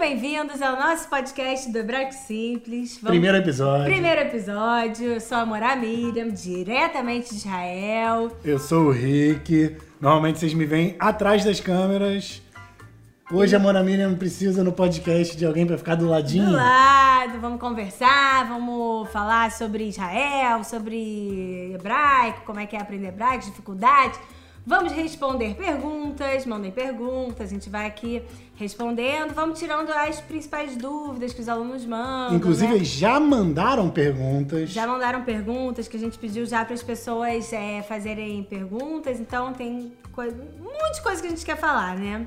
bem-vindos ao nosso podcast do Hebraico Simples. Vamos- Primeiro episódio. Primeiro episódio. Eu sou a Morá Miriam, diretamente de Israel. Eu sou o Rick. Normalmente vocês me veem atrás das câmeras. Hoje a Mona Miriam precisa no podcast de alguém pra ficar do ladinho. Do lado, vamos conversar, vamos falar sobre Israel, sobre hebraico, como é que é aprender hebraico, dificuldades. Vamos responder perguntas, mandem perguntas, a gente vai aqui respondendo, vamos tirando as principais dúvidas que os alunos mandam. Inclusive, né? já mandaram perguntas. Já mandaram perguntas que a gente pediu já para as pessoas é, fazerem perguntas, então tem coisa, um monte de coisa que a gente quer falar, né?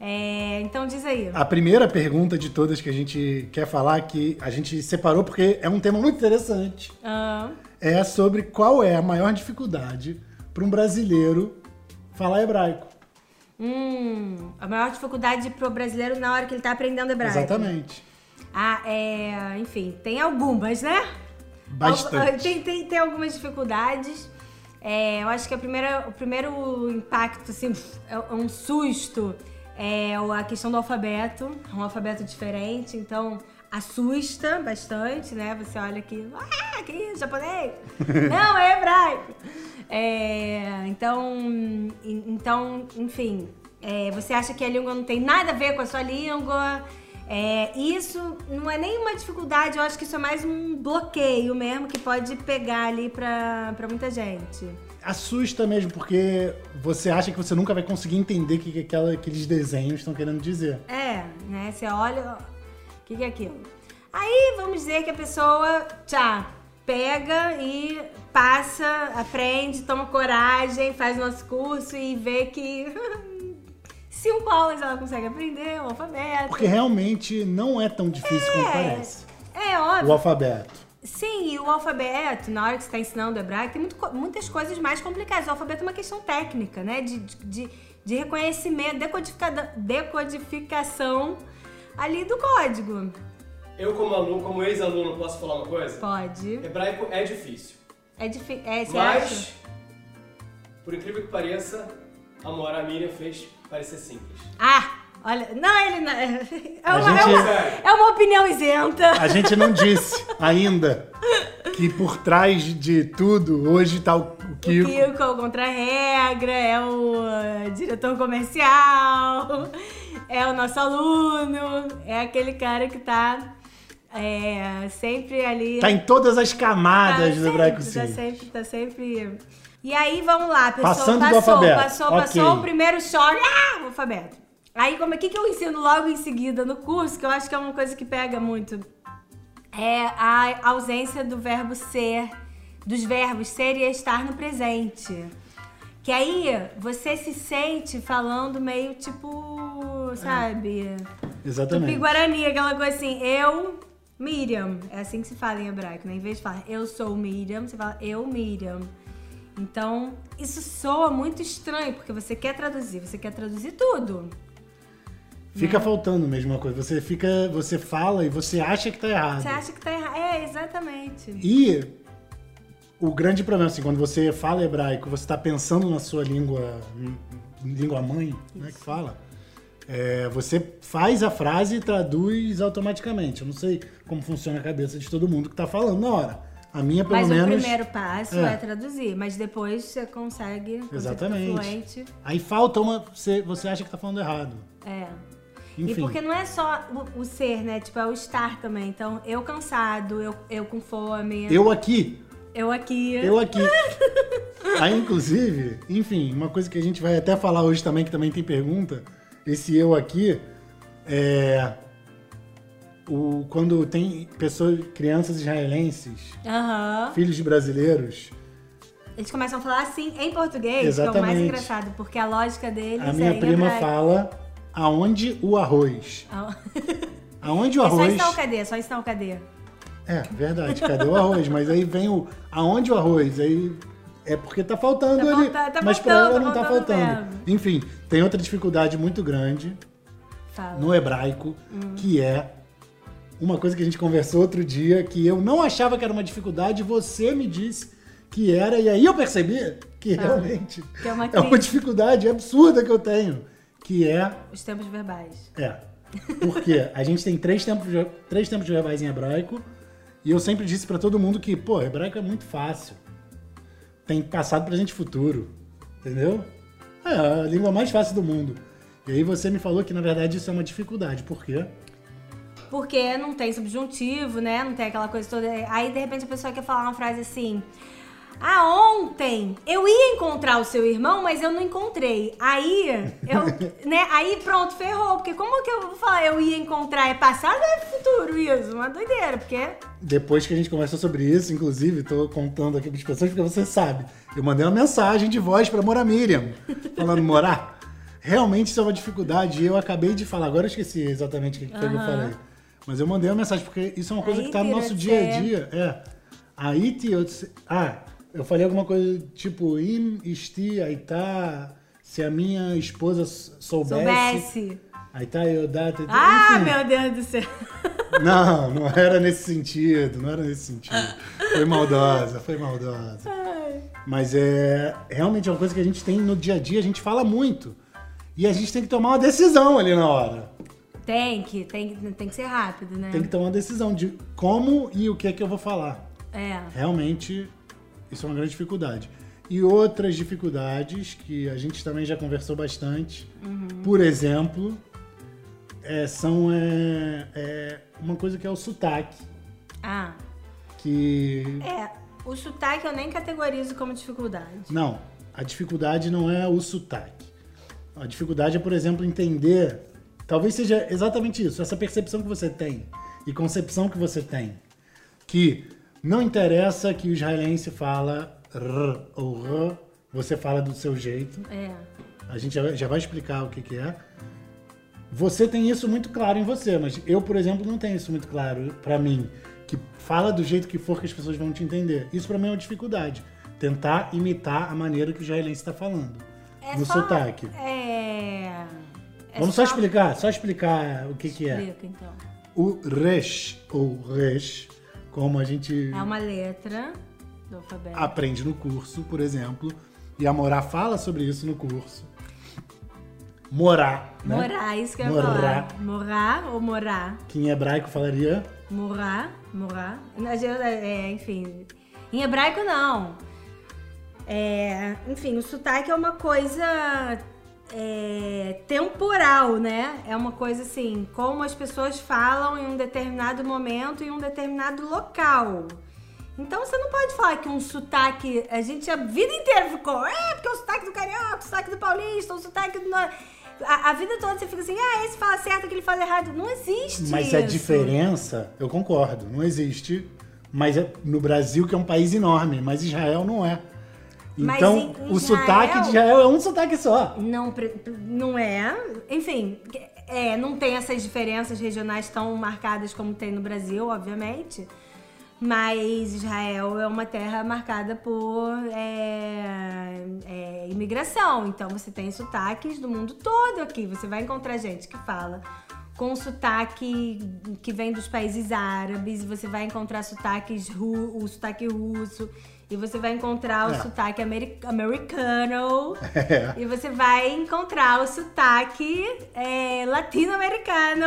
É, então diz aí. A primeira pergunta de todas que a gente quer falar, que a gente separou porque é um tema muito interessante, Ah, é sobre qual é a maior dificuldade para um brasileiro falar hebraico. hum, a maior dificuldade pro brasileiro na hora que ele tá aprendendo hebraico. Exatamente. Ah, é, enfim, tem algumas, né? Bastante. Tem, tem, tem algumas dificuldades. É, eu acho que a primeira, o primeiro impacto, assim, é um susto, é a questão do alfabeto. É um alfabeto diferente, então assusta bastante, né? Você olha aqui, ah, que isso, japonês? Não, é hebraico. É, então, en- então, enfim, é, você acha que a língua não tem nada a ver com a sua língua. É, isso não é nenhuma dificuldade, eu acho que isso é mais um bloqueio mesmo que pode pegar ali pra, pra muita gente. Assusta mesmo, porque você acha que você nunca vai conseguir entender o que, que aquela- aqueles desenhos estão querendo dizer. É, né? Você olha, o que, que é aquilo? Aí vamos dizer que a pessoa, tchá, pega e passa, aprende, toma coragem, faz o nosso curso e vê que cinco aulas ela consegue aprender o alfabeto. Porque realmente não é tão difícil quanto parece. É óbvio. O alfabeto. Sim, e o alfabeto, na hora que você está ensinando hebraico, tem muito muitas coisas mais complicadas. O alfabeto é uma questão técnica, né? De, de, de reconhecimento, decodificação ali do código. Eu, como aluno, como ex-aluno, posso falar uma coisa? Pode. Hebraico é difícil. É difícil. É, você Mas, acha? por incrível que pareça, a Mora Miriam fez parecer simples. Ah! Olha, não, ele não. É uma, gente- é uma, é uma opinião isenta. A gente não disse ainda que por trás de tudo, hoje tá o o O Kiko. Kiko é o contra-regra, é o uh, diretor comercial, é o nosso aluno, é aquele cara que tá é, sempre ali. Tá em todas as camadas Tá do hebraico sempre, tá sempre, tá sempre. E aí, vamos lá, a pessoa Passando do passou, alfabeto, passou, ok. passou o primeiro choque, ah, o alfabeto. Aí, como é que, que eu ensino logo em seguida no curso, que eu acho que é uma coisa que pega muito, é a ausência do verbo ser, dos verbos ser e estar no presente. Que aí você se sente falando meio tipo, sabe? Exatamente. Tupi-Guarani, aquela coisa assim, eu, Miriam. É assim que se fala em hebraico, né? Em vez de falar eu sou Miriam, você fala eu, Miriam. Então, isso soa muito estranho, porque você quer traduzir, você quer traduzir tudo. Fica Né? faltando mesmo uma coisa. Você fica, você fala e você acha que tá errado. Você acha que tá errado. É, exatamente. E o grande problema, assim, quando você fala hebraico, você está pensando na sua língua, em língua mãe, né, que fala, é, você faz a frase e traduz automaticamente. Eu não sei como funciona a cabeça de todo mundo que está falando na hora. A minha, pelo Mas menos... o primeiro passo É. é. traduzir, mas depois você consegue, Exatamente. fluente. Aí falta uma... Você, você acha que está falando errado. É. Enfim. E porque não é só o, o ser, né? Tipo, é o estar também. Então, eu cansado, eu, eu com fome, Eu aqui, eu aqui. eu aqui. Aí, inclusive, enfim, uma coisa que a gente vai até falar hoje também, que também tem pergunta, esse eu aqui, é... O, quando tem pessoas, crianças israelenses, Aham. filhos de brasileiros, Eles começam a falar assim em português, que é o Exatamente. mais engraçado, porque a lógica deles a minha é prima fala aonde o arroz. Ah. Aonde o É só arroz. ensinar o cadê, é só ensinar o cadê. É, verdade, cadê o arroz? Mas aí vem o aonde o arroz? Aí é porque tá faltando Tá ali. falta- tá mas pra faltando, ela não tá tá faltando faltando. verbo. Enfim, tem outra dificuldade muito grande Fala. no hebraico, Hum. que é uma coisa que a gente conversou outro dia, que eu não achava que era uma dificuldade, você me disse que era, e aí eu percebi que realmente Que é uma é uma dificuldade absurda que eu tenho, que é, Os tempos verbais. é Porque a gente tem três tempos, três tempos verbais em hebraico e eu sempre disse pra todo mundo que, pô, hebraico é muito fácil. Tem passado, presente e futuro. Entendeu? É a língua mais fácil do mundo. E aí você me falou que na verdade isso é uma dificuldade. Por quê? Porque não tem subjuntivo, né? Não tem aquela coisa toda. Aí, de repente, a pessoa quer falar uma frase assim. Ah, ontem eu ia encontrar o seu irmão, mas eu não encontrei. Aí, eu, né? Aí pronto, ferrou. Porque como que eu vou falar eu ia encontrar? É passado ou é futuro isso? Uma doideira, porque. Depois que a gente conversou sobre isso, inclusive, tô contando aqui para as pessoas porque você sabe. Eu mandei uma mensagem de voz para Mora Miriam, falando, Morar, realmente isso é uma dificuldade. E eu acabei de falar, agora eu esqueci exatamente o que que eu falei. Mas eu mandei uma mensagem, porque isso é uma coisa Aí, que tá no nosso dia a dia. É. Aí, tio, ah, eu falei alguma coisa tipo, im, esti, aí tá, se a minha esposa soubesse. Soubesse. Aí tá, eu dá. Ah, enfim. meu Deus do céu. Não, não era nesse sentido, não era nesse sentido. Foi maldosa, foi maldosa. Mas é realmente é uma coisa que a gente tem no dia a dia, a gente fala muito. E a gente tem que tomar uma decisão ali na hora. Tem que, tem, que- tem que ser rápido, né? Tem que tomar uma decisão de como e o que é que eu vou falar. É. Realmente, isso é uma grande dificuldade. E outras dificuldades que a gente também já conversou bastante, por exemplo, é, são é, é, uma coisa que é o sotaque. Ah. Que É. O sotaque eu nem categorizo como dificuldade. Não, a dificuldade não é o sotaque. A dificuldade é, por exemplo, entender. Talvez seja exatamente isso, essa percepção que você tem e concepção que você tem. Que não interessa que o israelense fala r ou r, você fala do seu jeito. É. A gente já, vai explicar o que, que é. Você tem isso muito claro em você, mas eu, por exemplo, não tenho isso muito claro pra mim. Que fala do jeito que for que as pessoas vão te entender. Isso pra mim é uma dificuldade. Tentar imitar a maneira que o israelense está falando. É no só- sotaque. É. é Vamos só explicar, só explicar o que, que é. Explica, então. O resh, ou resh, como a gente É uma letra do alfabeto. aprende no curso, por exemplo, e a Morá fala sobre isso no curso. Morá, né? Morar, isso que eu ia Morar. falar. Morar ou morar? Que em hebraico falaria Morar, morar. Mas eu- é, enfim. Em hebraico, não. É, enfim, o sotaque é uma coisa é, temporal, né? É uma coisa assim, como as pessoas falam em um determinado momento, em um determinado local. Então você não pode falar que um sotaque. A gente a vida inteira ficou. É, porque é o sotaque do carioca, o sotaque do paulista, o sotaque do. no-" A, a vida toda você fica assim, ah, esse fala certo, aquele fala errado. Não existe. Mas a isso. diferença, eu concordo, não existe. Mas é no Brasil, que é um país enorme, mas Israel não é. Então, o sotaque de Israel- é um sotaque só. Não, não é. Enfim, é, não tem essas diferenças regionais tão marcadas como tem no Brasil, obviamente. Mas Israel é uma terra marcada por é, é, imigração. Então você tem sotaques do mundo todo aqui. Você vai encontrar gente que fala com sotaque que vem dos países árabes, você vai encontrar sotaques ru, o sotaque russo, e você vai encontrar o É. sotaque ameri- americano, É. e você vai encontrar o sotaque é, latino-americano.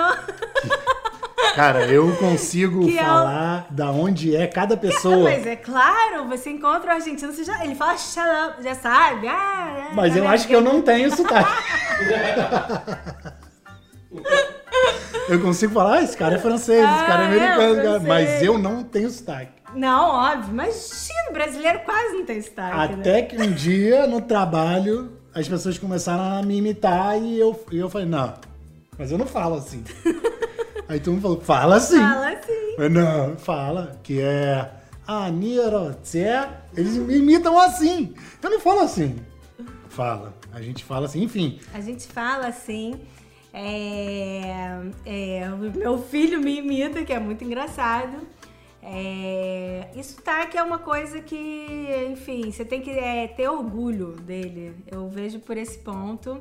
Cara, eu consigo Que é o- falar da onde é cada pessoa. Mas é claro, você encontra o argentino, você já, ele fala up, já sabe. Ah, é, Mas tá eu acho que eu não tenho sotaque. eu consigo falar, ah, esse cara é francês, esse cara é Ah, é, americano, cara", mas eu não tenho sotaque. Não, óbvio, mas o brasileiro quase não tem sotaque, né? Até que um dia, no trabalho, as pessoas começaram a me imitar e eu, e eu falei, não, mas eu não falo assim. Aí todo mundo falou, fala assim. Fala assim. Mas não, fala, que é a Niro, Tse, eles me imitam assim. Eu não falo assim. Fala, a gente fala assim, enfim. A gente fala assim. é, é, meu filho me imita, que é muito engraçado. É, e sotaque é uma coisa que, enfim, você tem que é, ter orgulho dele. Eu vejo por esse ponto.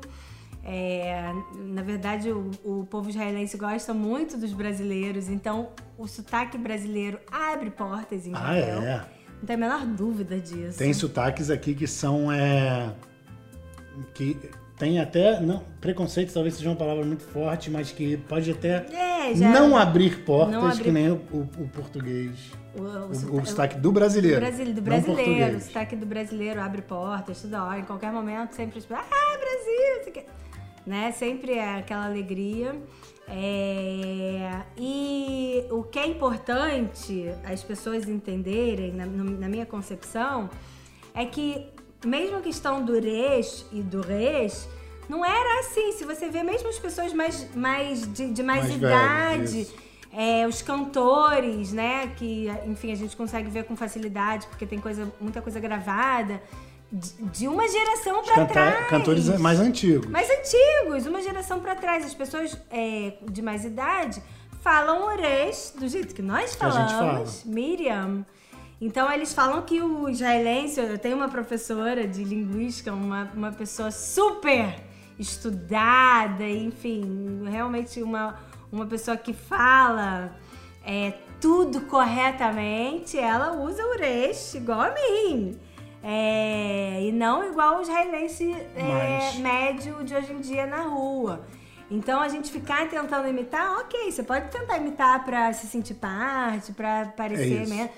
É, na verdade, o, o povo israelense gosta muito dos brasileiros, então o sotaque brasileiro abre portas em Ah, Israel. é. Não tem a menor dúvida disso. Tem sotaques aqui que são. É, que tem até. Não, preconceito talvez seja uma palavra muito forte, mas que pode até É, já. não abrir portas, Não abrir- que nem o, o- o português. O, o, O, sota- o sotaque do brasileiro. do, do brasileiro. O sotaque do brasileiro abre portas toda hora, em qualquer momento, sempre tipo, ah, Brasil! o quê. Né? Sempre é aquela alegria. É, E o que é importante as pessoas entenderem, na, na minha concepção, é que mesmo a questão do res e do res, não era assim. Se você vê mesmo as pessoas mais, mais de, de mais, Mais idade, é, os cantores, né? Que, enfim, a gente consegue ver com facilidade, porque tem coisa, muita coisa gravada. De, de uma geração Canta- trás. Cantores mais antigos. Mais antigos, uma geração pra trás. As pessoas é, de mais idade falam orês do jeito que nós Que a gente falamos, Miriam. Então eles falam que o israelense, eu tenho uma professora de linguística, uma, uma pessoa super estudada, enfim, realmente uma, uma pessoa que fala é, tudo corretamente, ela usa o resh igual a mim. É, e não igual o israelense é, médio de hoje em dia na rua. Então a gente ficar tentando imitar, ok, você pode tentar imitar pra se sentir parte, pra parecer É mesmo.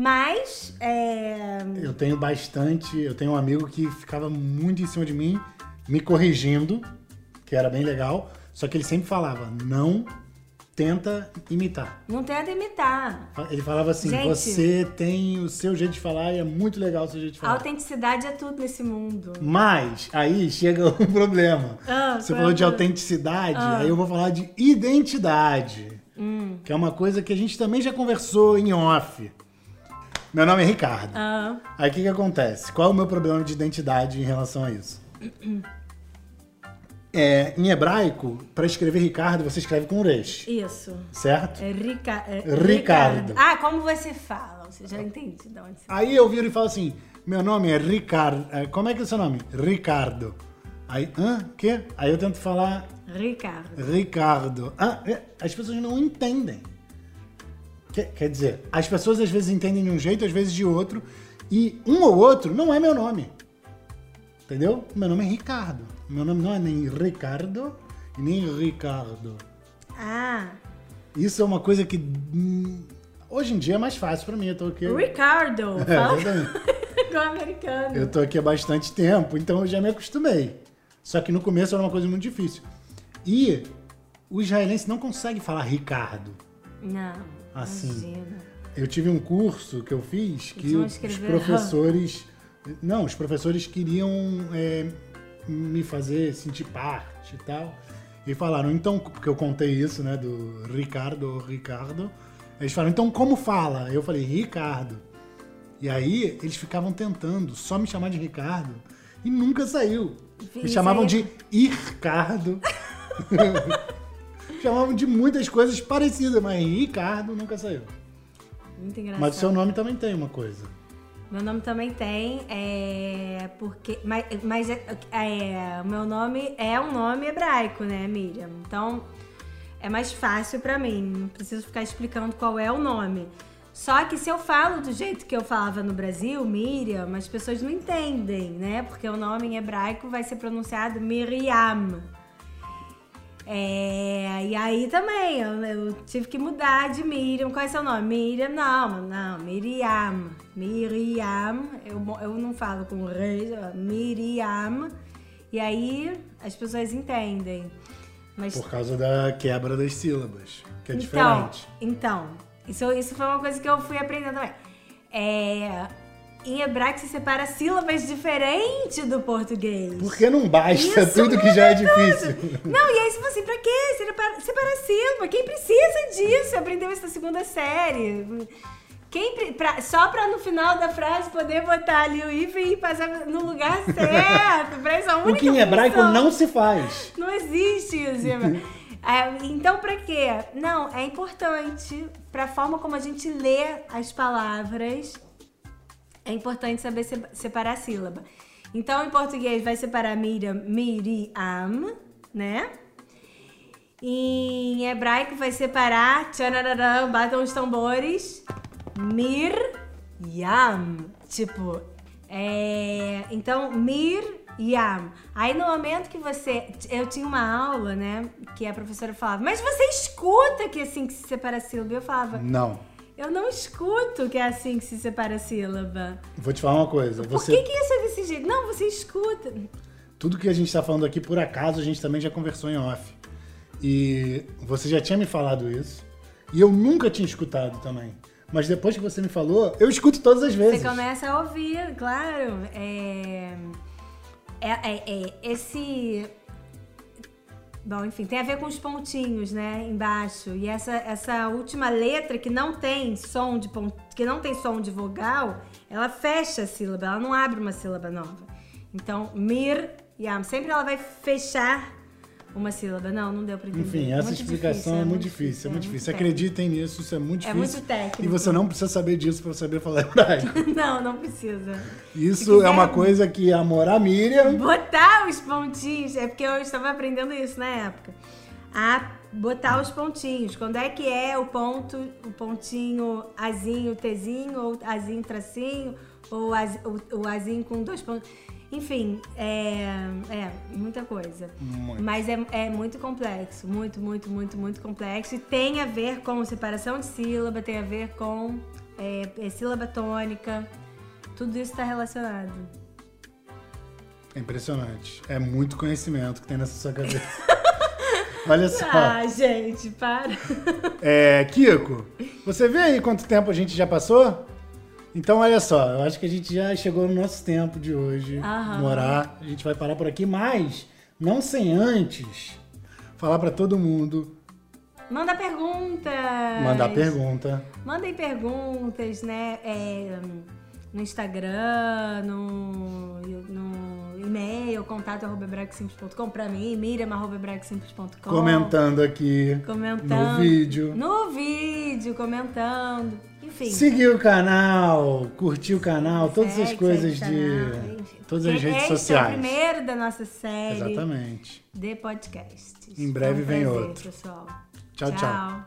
Mas é, Eu tenho bastante. Eu tenho um amigo que ficava muito em cima de mim, me corrigindo, que era bem legal. Só que ele sempre falava: não tenta imitar. não tenta imitar. Ele falava assim: Gente. você tem o seu jeito de falar e é muito legal o seu jeito de falar. autenticidade é tudo nesse mundo. Mas aí chega um problema. Ah, Você falou é de problema? autenticidade, Ah. aí eu vou falar de identidade. Hum. Que é uma coisa que a gente também já conversou em off. Meu nome é Ricardo. Ah, Aí o que, que acontece? Qual é o meu problema de identidade em relação a isso? É, em hebraico, para escrever Ricardo, você escreve com resh, isso. certo? É, Rica, é Ricardo. Ah, como você fala? Você já entende de onde você Aí eu viro e falo assim: meu nome é Ricardo. é, Como é que é o seu nome? Ricardo. Aí, hã? Quê? Aí eu tento falar Ricardo. Ricardo. Ah, é, as pessoas não entendem. Quer, quer dizer, as pessoas às vezes entendem de um jeito, às vezes de outro, e um ou outro não é meu nome. Entendeu? Meu nome é Ricardo. Meu nome não é nem Ricardo e nem Ricardo. Ah, Isso é uma coisa que hum, hoje em dia é mais fácil pra mim. Eu tô aqui. Ricardo. É, igual americano. Eu tô aqui há bastante tempo, então eu já me acostumei. Só que no começo era uma coisa muito difícil. E o israelense não consegue falar Ricardo. Não, Assim. imagina. Eu tive um curso que eu fiz que os professores. Não, os professores queriam é, me fazer sentir parte e tal. E falaram, então, porque eu contei isso, né, do Ricardo Ricardo. Eles falaram, então como fala? Eu falei, Ricardo. E aí eles ficavam tentando só me chamar de Ricardo e nunca saiu. Me chamavam aí- de Ircardo. chamavam de muitas coisas parecidas, mas Ricardo nunca saiu. Muito engraçado. Mas o seu nome também tem uma coisa. Meu nome também tem, é, porque, mas, mas é, é, o meu nome é um nome hebraico, né, Miriam? Então é mais fácil pra mim, não preciso ficar explicando qual é o nome. Só que se eu falo do jeito que eu falava no Brasil, Miriam, as pessoas não entendem, né? Porque o nome em hebraico vai ser pronunciado Miriam. É, e aí também, eu, eu tive que mudar de Miriam. Qual é seu nome? Miriam? Não, não, Miriam. Miriam. Eu, eu não falo com rei, Miriam. E aí as pessoas entendem. Mas Por causa da quebra das sílabas, que é então, diferente. então isso, isso foi uma coisa que eu fui aprendendo também. É, em hebraico se separa sílabas diferentes do português. Porque não basta Isso tudo que já é difícil. Não, e aí você fala assim, pra quê? Separa, separar sílaba. Quem precisa disso? Aprendeu isso na segunda série. Quem, pra- só pra no final da frase poder botar ali o hífen e passar no lugar certo. Pra isso é única O que em hebraico função. não se faz. Não existe isso. É, então, pra quê? Não, é importante pra forma como a gente lê as palavras. É importante saber se- separar a sílaba. Então, em português, vai separar Miriam, Miriam, né? Em hebraico, vai separar, tchanararã, batam os tambores, Mir, Yam. Tipo, é... Então, Mir, Yam. Aí no momento que você. Eu tinha uma aula, né? Que a professora falava, mas você escuta que é assim que se separa a sílaba. Eu falava, Não. Eu não escuto que é assim que se separa a sílaba. Vou te falar uma coisa. Por Você, que, que isso é desse jeito? Não, você escuta. Tudo que a gente tá falando aqui, por acaso, a gente também já conversou em off. E você já tinha me falado isso. E eu nunca tinha escutado também. Mas depois que você me falou, eu escuto todas as vezes. Você começa a ouvir, claro. É, é, é- é esse. Bom, enfim, tem a ver com os pontinhos, né, embaixo. E essa, essa última letra que não tem som de pon- que não tem som de vogal, ela fecha a sílaba, ela não abre uma sílaba nova. Então, mir, yam, sempre ela vai fechar uma sílaba. Não, não deu pra entender. Enfim, essa Muito explicação é muito difícil, é muito difícil. técnico. Acreditem nisso, isso é muito É difícil. muito técnico. E você não precisa saber disso para saber falar hebraico. Não, não precisa. Isso quiser- é uma coisa que a Mora Miriam Botar os pontinhos, é porque eu estava aprendendo isso na época. A botar os pontinhos. Quando é que é o ponto, o pontinho azinho, tezinho, ou azinho, tracinho, ou az- o, o azinho com dois pontos. Enfim, é, é muita coisa. Muito. Mas é, é muito complexo, muito, muito, muito, muito complexo. E tem a ver com separação de sílaba, tem a ver com é, é, sílaba tônica. Tudo isso está relacionado. É impressionante. É muito conhecimento que tem nessa sua cabeça. Olha só. Ah, gente, para. É, Kiko, você vê aí quanto tempo a gente já passou? Então, olha só, eu acho que a gente já chegou no nosso tempo de hoje. Aham. Morar. A gente vai parar por aqui, mas não sem antes falar pra todo mundo, Manda perguntas. mandar pergunta. Mandem perguntas, né? é, no Instagram, no, no e-mail, contato arroba bragosimples.com pra mim, miriam arroba bragosimples.com. Comentando aqui Comentando. no vídeo. No vídeo, comentando. Enfim. Seguir o canal, curtir o canal, todas segue, essas coisas segue o de. canal. Todas as redes é o sociais. primeiro da nossa série Exatamente. de podcasts. Em breve um vem prazer, outro. pessoal. Tchau, tchau. tchau.